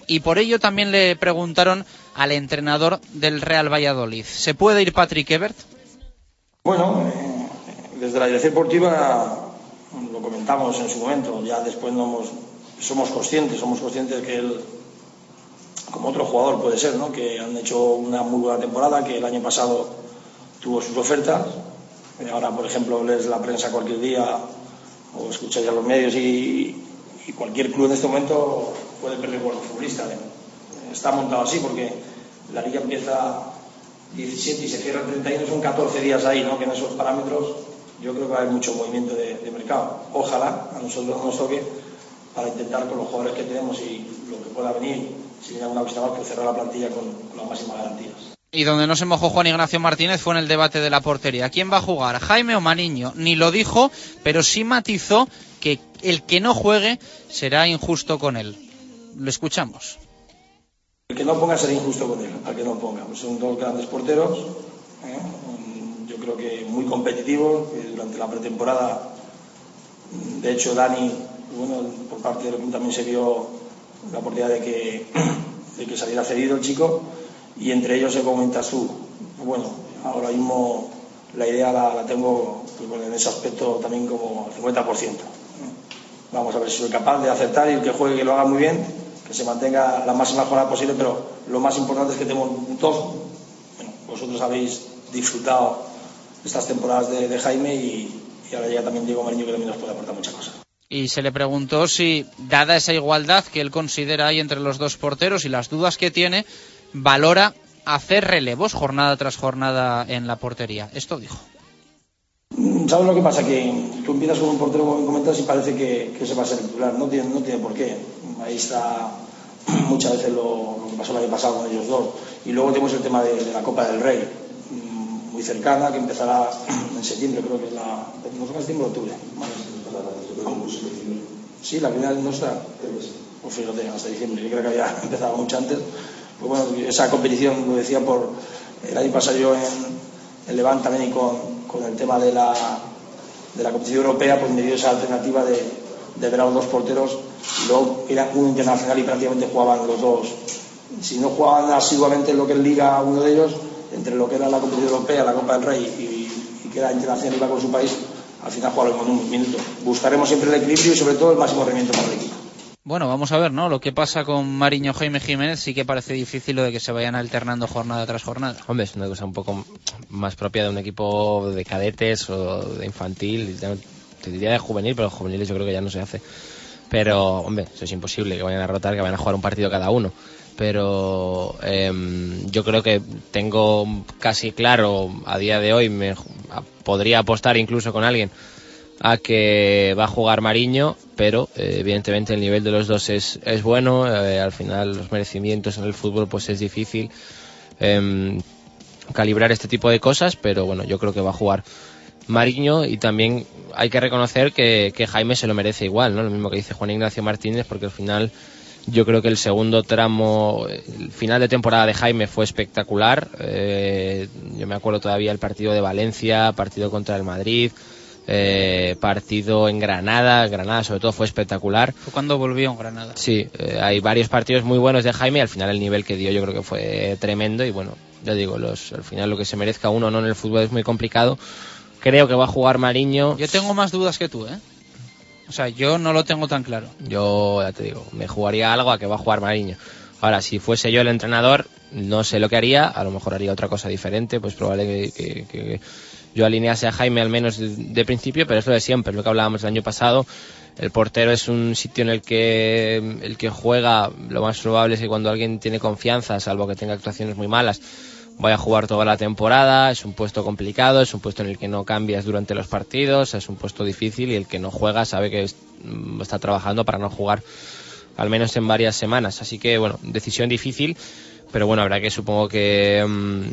y por ello también le preguntaron al entrenador del Real Valladolid. ¿Se puede ir Patrick Ebert? Bueno, eh, desde la dirección deportiva lo comentamos en su momento, ya después no hemos, somos conscientes, somos conscientes que él, como otro jugador puede ser, ¿no? que han hecho una muy buena temporada, que el año pasado tuvo sus ofertas Eh, ahora, por ejemplo, lees la prensa cualquier día o escucháis a los medios y, y cualquier club en este momento puede perder los futbolistas. ¿eh? Está montado así porque la liga empieza 17 y se cierra el 31, son 14 días ahí, ¿no? que en esos parámetros yo creo que va a haber mucho movimiento de, de mercado. Ojalá a nosotros nos toque para intentar con los jugadores que tenemos y lo que pueda venir, si viene alguna cosa más, pues cerrar la plantilla con, con las máximas garantías. Y donde no se mojó Juan Ignacio Martínez fue en el debate de la portería. ¿Quién va a jugar, Jaime o Maniño? Ni lo dijo, pero sí matizó que el que no juegue será injusto con él. Lo escuchamos. El que no ponga será injusto con él, al que no ponga. Pues son dos grandes porteros, ¿eh? Creo que muy competitivos. que durante la pretemporada, de hecho, Dani, bueno, por parte del club también se vio la oportunidad de que, [CLEARS THROAT] de que saliera cedido el chico y entre ellos se comentas tú. Bueno, ahora mismo la idea la, la tengo pues, en ese aspecto también como al 50%. ¿eh? Vamos a ver si soy capaz de aceptar y el que juegue que lo haga muy bien, que se mantenga la máxima jornada posible, pero lo más importante es que tenemos dos. Bueno, vosotros habéis disfrutado estas temporadas de, de Jaime y, y, ahora llega también Diego Mariño que también nos puede aportar muchas cosas. Y se le preguntó si, dada esa igualdad que él considera ahí entre los dos porteros y las dudas que tiene, valora hacer relevos jornada tras jornada en la portería. Esto dijo. ¿Sabes lo que pasa? Que tú empiezas con un portero, como comentas, y parece que, que se va a ser titular. No tiene, no tiene por qué. Ahí está [CLEARS THROAT] muchas veces lo, lo, que pasó el año pasado con ellos dos. Y luego tenemos el tema de, de, la Copa del Rey, muy cercana, que empezará [CLEARS THROAT] en septiembre, creo que es la. No sé, septiembre o octubre. Sí, la primera nuestra. Pues fíjate, hasta diciembre. Yo creo que había [LAUGHS] empezado mucho antes. Pues bueno, esa competición, lo decía por. El año pasado yo en, en Levante también con, con el tema de la, de la competición europea, pues me dio esa alternativa de, de ver a los dos porteros luego era un internacional y prácticamente jugaban los dos. Si no jugaban asiduamente en lo que es Liga uno de ellos, entre lo que era la competición europea, la Copa del Rey y, y que era internacional iba con su país, al final jugaron con un minuto. Buscaremos siempre el equilibrio y sobre todo el máximo rendimiento para el equipo. Bueno, vamos a ver, ¿no? Lo que pasa con Mariño Jaime Jiménez sí que parece difícil lo de que se vayan alternando jornada tras jornada. Hombre, es una cosa un poco más propia de un equipo de cadetes o de infantil, te diría de juvenil, pero juveniles yo creo que ya no se hace. Pero, hombre, eso es imposible, que vayan a rotar, que vayan a jugar un partido cada uno. Pero eh, yo creo que tengo casi claro a día de hoy, me podría apostar incluso con alguien a que va a jugar Mariño, pero eh, evidentemente el nivel de los dos es, es bueno, eh, al final los merecimientos en el fútbol pues es difícil eh, calibrar este tipo de cosas, pero bueno, yo creo que va a jugar Mariño y también hay que reconocer que, que Jaime se lo merece igual, ¿no? Lo mismo que dice Juan Ignacio Martínez, porque al final yo creo que el segundo tramo, el final de temporada de Jaime fue espectacular. Eh, yo me acuerdo todavía el partido de Valencia, partido contra el Madrid, eh, partido en Granada, Granada sobre todo fue espectacular. Fue cuando volvió en Granada. Sí, eh, hay varios partidos muy buenos de Jaime, al final el nivel que dio yo creo que fue tremendo y bueno, ya digo, los, al final lo que se merezca uno no en el fútbol es muy complicado. Creo que va a jugar Mariño. Yo tengo más dudas que tú, ¿eh? O sea, yo no lo tengo tan claro. Yo, ya te digo, me jugaría algo a que va a jugar Mariño. Ahora, si fuese yo el entrenador, no sé lo que haría, a lo mejor haría otra cosa diferente, pues probable que, yo alinease a Jaime al menos de, de, principio, pero es lo de siempre, es lo que hablábamos el año pasado. El portero es un sitio en el que el que juega, lo más probable es que cuando alguien tiene confianza, salvo que tenga actuaciones muy malas, vaya a jugar toda la temporada, es un puesto complicado, es un puesto en el que no cambias durante los partidos, es un puesto difícil y el que no juega sabe que está trabajando para no jugar al menos en varias semanas. Así que, bueno, decisión difícil, pero bueno, habrá que supongo que um,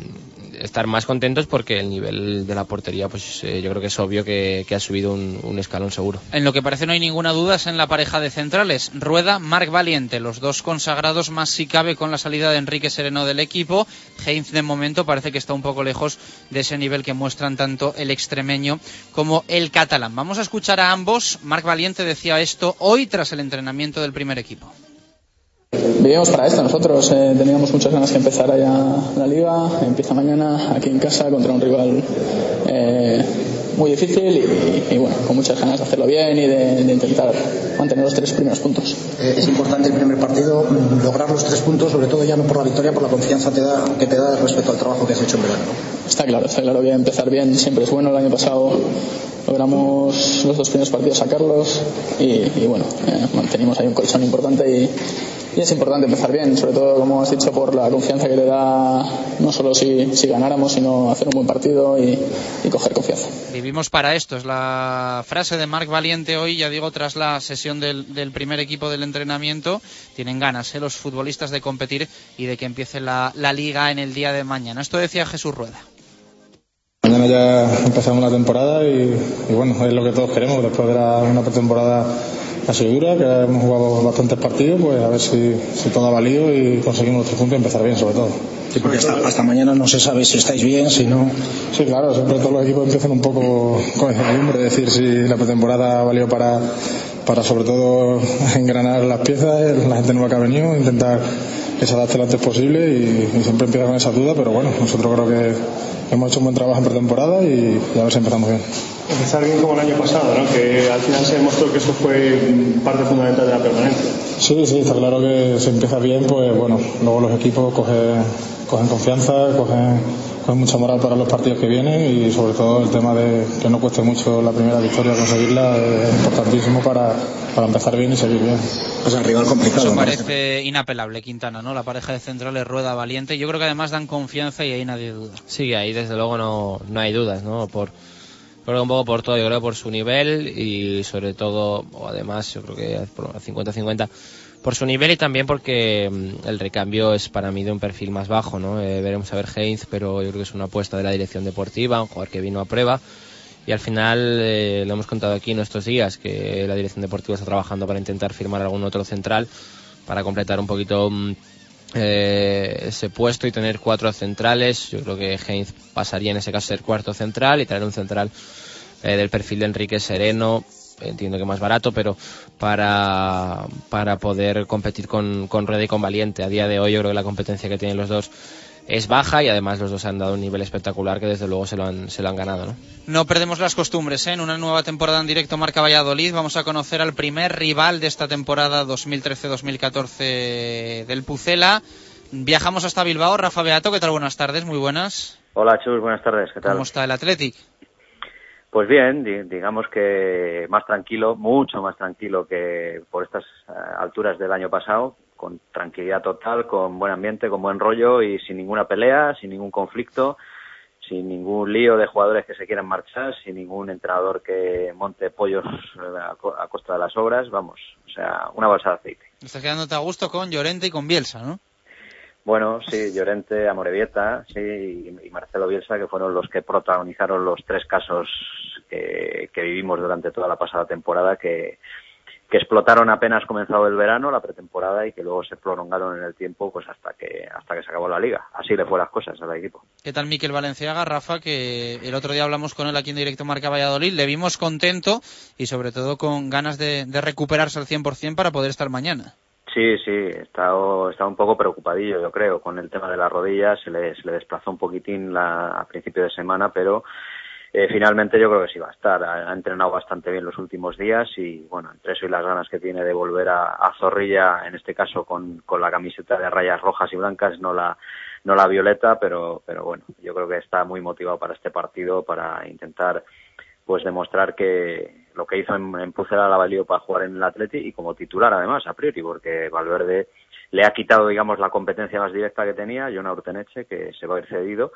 estar más contentos porque el nivel de la portería, pues eh, yo creo que es obvio que, ha subido un, un, escalón seguro. En lo que parece no hay ninguna duda es en la pareja de centrales. Rueda, Marc Valiente, los dos consagrados más si cabe con la salida de Enrique Sereno del equipo. Heinz de momento parece que está un poco lejos de ese nivel que muestran tanto el extremeño como el catalán. Vamos a escuchar a ambos. Marc Valiente decía esto hoy tras el entrenamiento del primer equipo. Vivimos para esto, nosotros eh, teníamos muchas ganas que empezara ya la liga, empieza mañana aquí en casa contra un rival eh, muy difícil y, y, bueno, con muchas ganas de hacerlo bien y de, de intentar mantener los tres primeros puntos. eh, es importante el primer partido lograr los tres puntos, sobre todo ya no por la victoria, por la confianza te da, que te da respecto al trabajo que has hecho en verano. Está claro, está claro que empezar bien siempre es bueno. El año pasado logramos los dos primeros partidos sacarlos y, y bueno, eh, mantenimos ahí un colchón importante y, y es importante empezar bien, sobre todo, como has dicho, por la confianza que le da no solo si, si ganáramos, sino hacer un buen partido y, y, coger confianza. Vivimos para esto, es la frase de Marc Valiente hoy, ya digo, tras la sesión del, del primer equipo del entrenamiento. Tienen ganas ¿eh? los futbolistas de competir y de que empiece la, la liga en el día de mañana. Esto decía Jesús Rueda. Mañana ya empezamos la temporada y, y, bueno, es lo que todos queremos después de la, una pretemporada ha sido dura, que hemos jugado bastantes partidos, pues a ver si, si todo ha valido y conseguimos tres puntos y empezar bien sobre todo. Sí, porque hasta, hasta, mañana no se sabe si estáis bien, si no. Sí, claro, siempre todos los equipos empiezan un poco con incertidumbre, decir si la pretemporada valió para, para sobre todo engranar las piezas, la gente nueva que ha venido, intentar que se adapte lo antes posible y, y siempre empieza con esa duda, pero bueno, nosotros creo que hemos hecho un buen trabajo en pretemporada y, y a ver si empezamos bien. Empezar bien como el año pasado, ¿no? que al final se demostró que eso fue parte fundamental de la permanencia. Sí, sí, está claro que si empieza bien, pues bueno, luego los equipos cogen, cogen confianza, cogen, cogen mucha moral para los partidos que vienen y sobre todo el tema de que no cueste mucho la primera victoria conseguirla es importantísimo para, para empezar bien y seguir bien. Es un rival complicado. Eso parece inapelable, Quintana, ¿no? La pareja de centrales rueda valiente. Yo creo que además dan confianza y ahí nadie duda. Sí, ahí desde luego no, no hay dudas, ¿no? Por, creo que un poco por todo, yo creo por su nivel y sobre todo, o además, yo creo que 50-50 por su nivel y también porque el recambio es para mí de un perfil más bajo, ¿no? Eh, veremos a ver Heinz, pero yo creo que es una apuesta de la dirección deportiva, un jugador que vino a prueba y al final eh, lo hemos contado aquí en estos días que la dirección deportiva está trabajando para intentar firmar algún otro central para completar un poquito eh, ese puesto y tener cuatro centrales. Yo creo que Heinz pasaría en ese caso a ser cuarto central y traer un central eh, del perfil de Enrique Sereno. Entiendo que más barato, pero para, para poder competir con, con Rueda y con Valiente. A día de hoy yo creo que la competencia que tienen los dos es baja y además los dos han dado un nivel espectacular que desde luego se lo han, se lo han ganado. ¿no? no perdemos las costumbres. ¿eh? En una nueva temporada en directo Marca Valladolid vamos a conocer al primer rival de esta temporada 2013-2014 del Pucela. Viajamos hasta Bilbao. Rafa Beato, ¿qué tal? Buenas tardes, muy buenas. Hola, Chus, buenas tardes, ¿qué tal? ¿Cómo está el Athletic? Pues bien, digamos que más tranquilo, mucho más tranquilo que por estas eh, alturas del año pasado, con tranquilidad total, con buen ambiente, con buen rollo y sin ninguna pelea, sin ningún conflicto, sin ningún lío de jugadores que se quieran marchar, sin ningún entrenador que monte pollos a costa de las obras, vamos, o sea, una balsa de aceite. Estás quedándote a gusto con Llorente y con Bielsa, ¿no? Bueno, sí, Llorente, Amorebieta, sí, y Marcelo Bielsa, que fueron los que protagonizaron los tres casos que, que vivimos durante toda la pasada temporada, que, que explotaron apenas comenzado el verano, la pretemporada, y que luego se prolongaron en el tiempo pues hasta que hasta que se acabó la liga. Así le fue las cosas al equipo. ¿Qué tal Miquel Valenciaga, Rafa? Que el otro día hablamos con él aquí en directo Marca Valladolid, le vimos contento y sobre todo con ganas de, de recuperarse al 100% para poder estar mañana. Sí, sí, está, está un poco preocupadillo, yo creo, con el tema de las rodillas. Se le, se le desplazó un poquitín la, a principio de semana, pero eh, finalmente yo creo que sí va a estar. Ha, entrenado bastante bien los últimos días y, bueno, entre eso y las ganas que tiene de volver a, a Zorrilla, en este caso con, con la camiseta de rayas rojas y blancas, no la, no la violeta, pero, pero bueno, yo creo que está muy motivado para este partido, para intentar pues demostrar que lo que hizo en, en Pucela la valió para jugar en el Atleti y como titular además a priori porque Valverde le ha quitado digamos la competencia más directa que tenía Jonah Urteneche que se va a ir cedido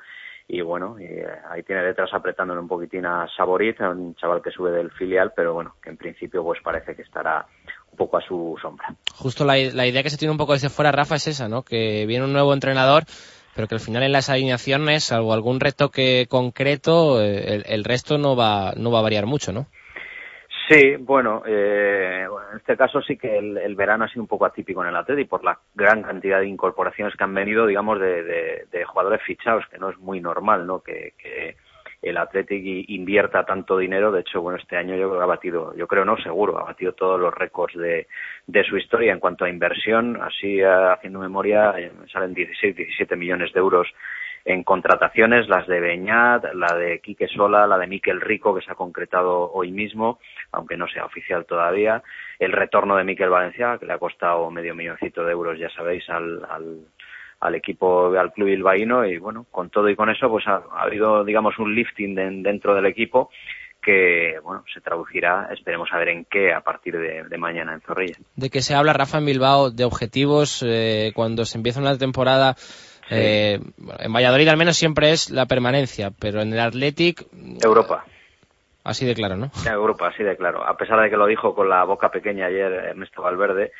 y bueno, y ahí tiene detrás apretándole un poquitín a Saborit, un chaval que sube del filial, pero bueno, que en principio pues parece que estará un poco a su sombra. Justo la, la idea que se tiene un poco desde fuera, Rafa, es esa, ¿no? Que viene un nuevo entrenador pero que al final en las alineaciones, salvo algún retoque concreto, el, el resto no va, no va a variar mucho, ¿no? Sí, bueno, eh, en este caso sí que el, verano ha sido un poco atípico en el Atleti por la gran cantidad de incorporaciones que han venido, digamos, de, de, jugadores fichados, que no es muy normal, ¿no? Que, el Athletic invierta tanto dinero. De hecho, bueno, este año yo creo que ha batido, yo creo no, seguro, ha batido todos los récords de, de su historia en cuanto a inversión. Así, haciendo memoria, salen 16, 17 millones de euros en contrataciones, las de Beñat, la de Quique Sola, la de Miquel Rico, que se ha concretado hoy mismo, aunque no sea oficial todavía, el retorno de Miquel Valencia, que le ha costado medio milloncito de euros, ya sabéis, al, al, al equipo, al club bilbaíno, y bueno, con todo y con eso, pues ha, ha habido, digamos, un lifting de, dentro del equipo que bueno se traducirá, esperemos a ver en qué a partir de, de mañana en Zorrilla. ¿De qué se habla, Rafa, en Bilbao? ¿De objetivos eh, cuando se empieza una temporada? Eh, en Valladolid al menos siempre es la permanencia, pero en el Athletic... Europa. Así de claro, ¿no? Europa, así de claro. A pesar de que lo dijo con la boca pequeña ayer Ernesto Valverde,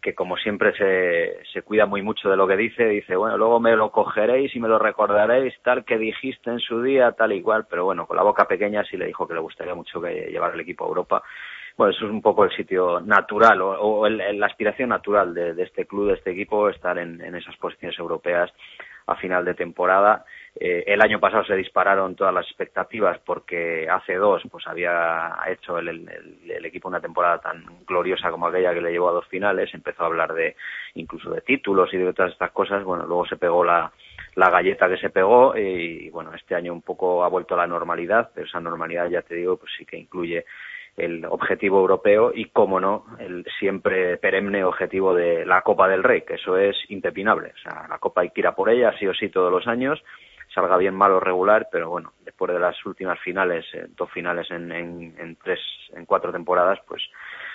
que como siempre se, se cuida muy mucho de lo que dice, dice, bueno, luego me lo cogeréis y me lo recordaréis, tal que dijiste en su día, tal y cual, pero bueno, con la boca pequeña sí le dijo que le gustaría mucho que llevar el equipo a Europa. Bueno, eso es un poco el sitio natural o, o el, la aspiración natural de, este club, de este equipo, estar en, esas posiciones europeas a final de temporada. Eh, el año pasado se dispararon todas las expectativas porque hace dos pues había hecho el, equipo una temporada tan gloriosa como aquella que le llevó a dos finales, empezó a hablar de incluso de títulos y de todas estas cosas, bueno, luego se pegó la, la galleta que se pegó y bueno, este año un poco ha vuelto a la normalidad, pero esa normalidad ya te digo, pues sí que incluye el objetivo europeo y, como no, el siempre perenne objetivo de la Copa del Rey, que eso es impepinable. O sea, la Copa hay que ir a por ella, sí o sí, todos los años, salga bien, mal o regular, pero bueno, después de las últimas finales, eh, dos finales en, en, en, tres, en cuatro temporadas, pues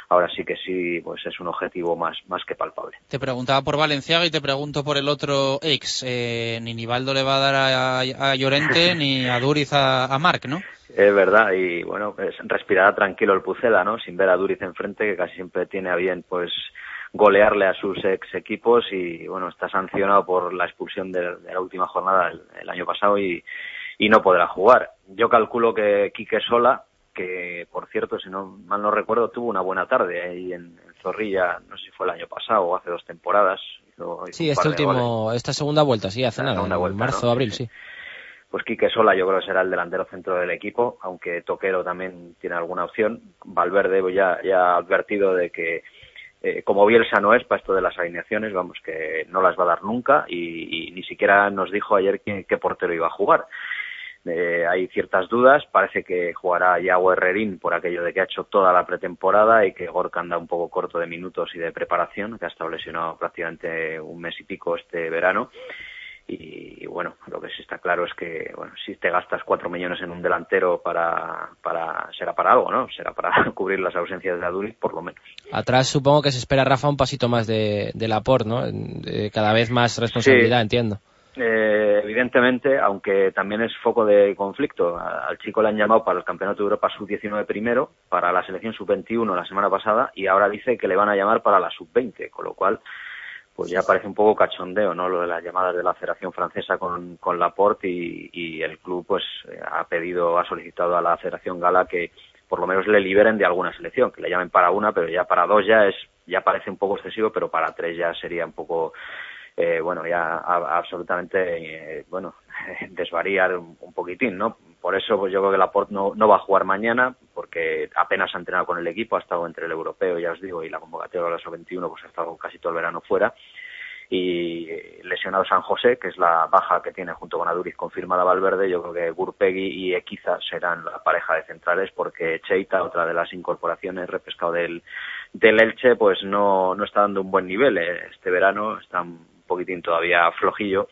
ahora sí que sí, pues es un objetivo más, más que palpable. Te preguntaba por Valenciaga y te pregunto por el otro ex. Eh, ni Nivaldo le va a dar a, a Llorente [LAUGHS] ni a Duriz a, a Marc, ¿no? Es verdad, y bueno, pues respirará tranquilo el Pucela, ¿no? Sin ver a Duriz enfrente, que casi siempre tiene a bien, pues, golearle a sus ex equipos y, bueno, está sancionado por la expulsión de, de la última jornada el, el año pasado y, y, no podrá jugar. Yo calculo que Quique Sola, que, por cierto, si no mal no recuerdo, tuvo una buena tarde ahí en, en Zorrilla, no sé si fue el año pasado o hace dos temporadas. Hizo, hizo sí, este último, esta segunda vuelta, sí, hace nada, en marzo, ¿no? abril, sí pues Quique Sola yo creo que será el delantero centro del equipo, aunque Toquero también tiene alguna opción. Valverde ya, ya ha advertido de que eh, como Bielsa no es para esto de las alineaciones, vamos, que no las va a dar nunca y, y ni siquiera nos dijo ayer qué, qué portero iba a jugar. Eh, hay ciertas dudas, parece que jugará Yago Herrerín por aquello de que ha hecho toda la pretemporada y que Gorka anda un poco corto de minutos y de preparación, que ha estado lesionado prácticamente un mes y pico este verano y, y, bueno, lo que sí está claro es que, bueno, si te gastas cuatro millones en un delantero para, para, será para algo, ¿no? Será para [LAUGHS] cubrir las ausencias de Aduriz, por lo menos. Atrás supongo que se espera, Rafa, un pasito más de, de Laporte, ¿no? De cada vez más responsabilidad, sí. entiendo. Eh, evidentemente, aunque también es foco de conflicto, al chico le han llamado para el Campeonato de Europa Sub-19 primero, para la selección Sub-21 la semana pasada, y ahora dice que le van a llamar para la Sub-20, con lo cual pues ya parece un poco cachondeo, ¿no? Lo de las llamadas de la Federación Francesa con, con Laporte y, y el club, pues, ha pedido, ha solicitado a la Federación Gala que por lo menos le liberen de alguna selección, que le llamen para una, pero ya para dos ya es, ya parece un poco excesivo, pero para tres ya sería un poco, eh, bueno, ya a, absolutamente, eh, bueno, [LAUGHS] desvariar un, un, poquitín, ¿no? Por eso, pues yo creo que Laporte no, no va a jugar mañana, porque apenas ha entrenado con el equipo, ha estado entre el europeo, ya os digo, y la convocatoria de la sub-21, pues ha estado casi todo el verano fuera. Y lesionado San José, que es la baja que tiene junto con Aduriz confirmada Valverde, yo creo que Gurpegui y Equiza serán la pareja de centrales, porque Cheita, otra de las incorporaciones repescado del, del Elche, pues no, no está dando un buen nivel. Este verano está un poquitín todavía flojillo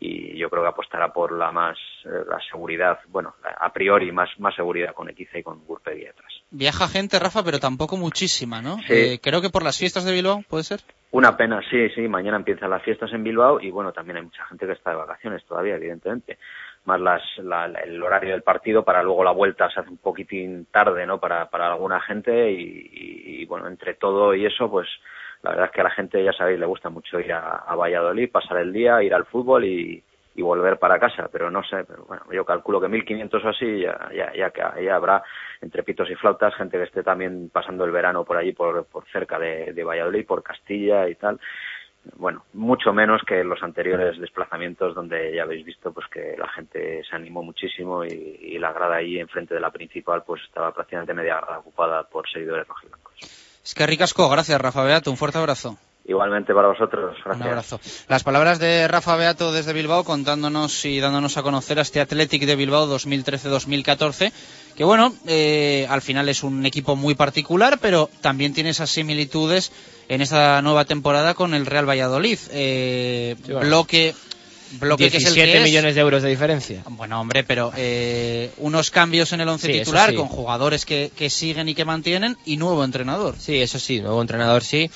y yo creo que apostará por la más eh, la seguridad, bueno, a priori más más seguridad con Equiza y con Gurpegui atrás. Viaja gente, Rafa, pero tampoco muchísima, ¿no? Sí. Eh, creo que por las fiestas de Bilbao, ¿puede ser? Una pena, sí, sí, mañana empiezan las fiestas en Bilbao y bueno, también hay mucha gente que está de vacaciones todavía, evidentemente. Más las, la, el horario del partido para luego la vuelta se hace un poquitín tarde, ¿no? Para, para alguna gente y, y, y bueno, entre todo y eso, pues la verdad es que a la gente, ya sabéis, le gusta mucho ir a, Valladolid, pasar el día, ir al fútbol y, volver para casa, pero no sé, pero bueno, yo calculo que 1500 o así ya, ya, ya, ya habrá entre pitos y flautas gente que esté también pasando el verano por allí, por, por cerca de, de Valladolid, por Castilla y tal. Bueno, mucho menos que los anteriores desplazamientos donde ya habéis visto pues que la gente se animó muchísimo y, y la grada ahí enfrente de la principal pues estaba prácticamente media grada ocupada por seguidores rojiblancos. Es que ricasco, gracias Rafa Beato, un fuerte abrazo. Igualmente para vosotros. Gracias. Un abrazo. Las palabras de Rafa Beato desde Bilbao contándonos y dándonos a conocer a este Athletic de Bilbao 2013-2014, que bueno, eh, al final es un equipo muy particular, pero también tiene esas similitudes en esta nueva temporada con el Real Valladolid. Eh, Sí, bueno. bloque, bloque que es el 17 que es. millones de euros de diferencia. Bueno, hombre, pero eh, unos cambios en el once Sí, titular sí. con jugadores que, que siguen y que mantienen y nuevo entrenador. Sí, eso sí, nuevo entrenador sí,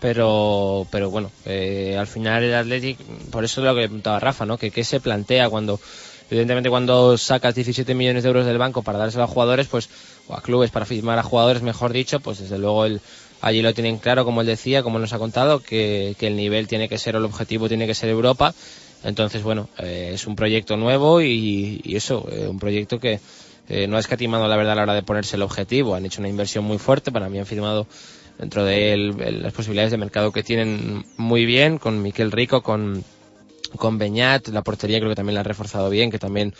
pero pero bueno, eh, al final el Athletic, por eso es lo que le preguntaba a Rafa, ¿no? Que qué se plantea cuando, evidentemente cuando sacas 17 millones de euros del banco para dárselo a jugadores, pues, o a clubes para firmar a jugadores, mejor dicho, pues desde luego el, allí lo tienen claro, como él decía, como nos ha contado, que, que el nivel tiene que ser, o el objetivo tiene que ser Europa. Entonces, bueno, eh, es un proyecto nuevo y, eso, eh, un proyecto que eh, no ha escatimado la verdad a la hora de ponerse el objetivo. Han hecho una inversión muy fuerte, para mí han firmado dentro de él, las posibilidades de mercado que tienen muy bien, con Miquel Rico, con, con Beñat, la portería creo que también la han reforzado bien, que también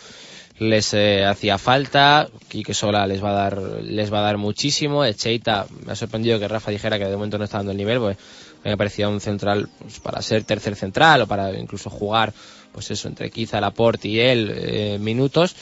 les eh, hacía falta, Quique Sola les va a dar, les va a dar muchísimo, Echeita, me ha sorprendido que Rafa dijera que de momento no está dando el nivel, pues me parecía un central pues, para ser tercer central o para incluso jugar, pues eso, entre quizá Laporte y él, eh, minutos,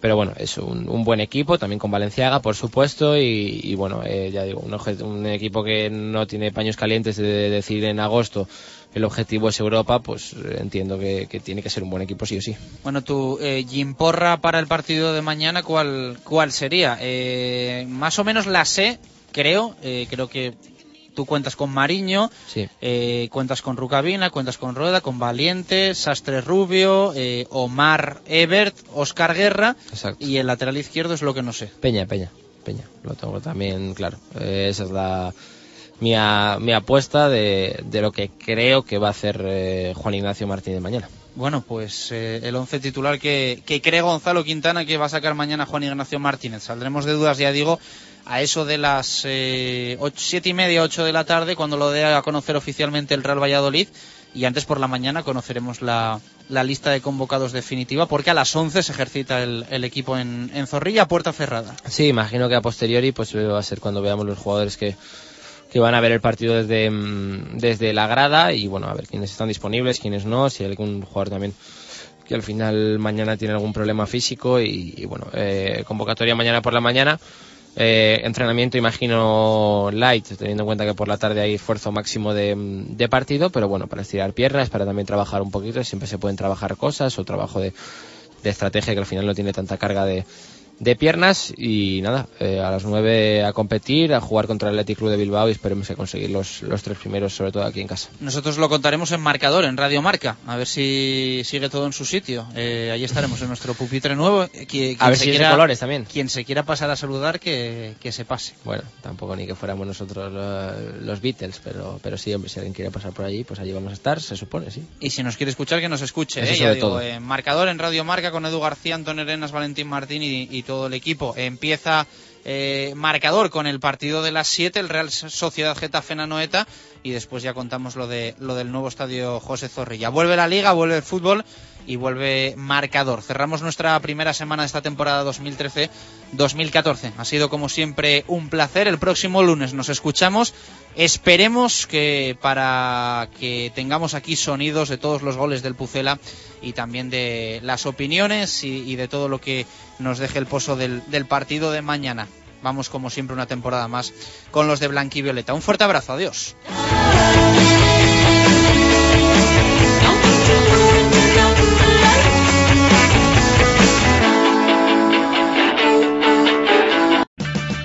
pero bueno, es un, un buen equipo, también con Valenciaga, por supuesto, y, y bueno, eh, ya digo, un, un equipo que no tiene paños calientes de decir en agosto el objetivo es Europa, pues eh, entiendo que, tiene que ser un buen equipo sí o sí. Bueno, tu eh, Porra para el partido de mañana, ¿cuál, cuál sería? Eh, más o menos la sé, creo. creo que tú cuentas con Mariño, Sí. eh, cuentas con Rucabina, cuentas con Rueda, con Valiente, Sastre Rubio, eh, Omar Ebert, Oscar Guerra Exacto. y el lateral izquierdo es lo que no sé. Peña, Peña, Peña, lo tengo también claro. Eh, esa es la mi, a- mi apuesta de, de lo que creo que va a hacer Juan Ignacio Martínez mañana. Bueno, pues eh, el once titular que, que cree Gonzalo Quintana que va a sacar mañana Juan Ignacio Martínez. Saldremos de dudas, ya digo, a eso de las eh, ocho- siete y media, ocho de la tarde, cuando lo dé a conocer oficialmente el Real Valladolid. Y antes por la mañana conoceremos la, la lista de convocados definitiva, porque a las 11 se ejercita el, el equipo en, en Zorrilla, puerta cerrada. Sí, imagino que a posteriori pues va a ser cuando veamos los jugadores que, que van a ver el partido desde, mm, desde la grada y bueno, a ver quiénes están disponibles, quiénes no, si hay algún jugador también que al final mañana tiene algún problema físico y, y, bueno, eh, convocatoria mañana por la mañana. Eh, entrenamiento, imagino, light, teniendo en cuenta que por la tarde hay esfuerzo máximo de, de partido, pero bueno, para estirar piernas, para también trabajar un poquito, siempre se pueden trabajar cosas o trabajo de, de estrategia que al final no tiene tanta carga de, de piernas y nada, eh, a las 9 a competir, a jugar contra el Athletic Club de Bilbao y esperemos que conseguir los, los tres primeros, sobre todo aquí en casa. Nosotros lo contaremos en marcador, en Radio Marca, a ver si sigue todo en su sitio. Eh, ahí estaremos en nuestro pupitre nuevo. Eh, quien A ver si quiera- colores también. Quien se quiera pasar a saludar, que, que se pase. Bueno, tampoco ni que fuéramos nosotros eh, los Beatles, pero, pero sí, hombre, si alguien quiere pasar por allí, pues allí vamos a estar, se supone, sí. Y si nos quiere escuchar, que nos escuche. Eso ¿eh? Ya digo, todo. marcador en Radio Marca con Edu García, Antonio Arenas, Valentín Martín y, y todo el equipo. Empieza eh, marcador con el partido de las 7, el Real Sociedad Getafe Nanoeta. Y después ya contamos lo, de, lo del nuevo estadio José Zorrilla. Vuelve la liga, vuelve el fútbol y vuelve marcador. Cerramos nuestra primera semana de esta temporada 2013-2014. Ha sido como siempre un placer. El próximo lunes nos escuchamos. Esperemos que para que tengamos aquí sonidos de todos los goles del Pucela y también de las opiniones y, de todo lo que nos deje el pozo del, del partido de mañana. Vamos como siempre una temporada más con los de Blanquivioleta. Un fuerte abrazo, adiós.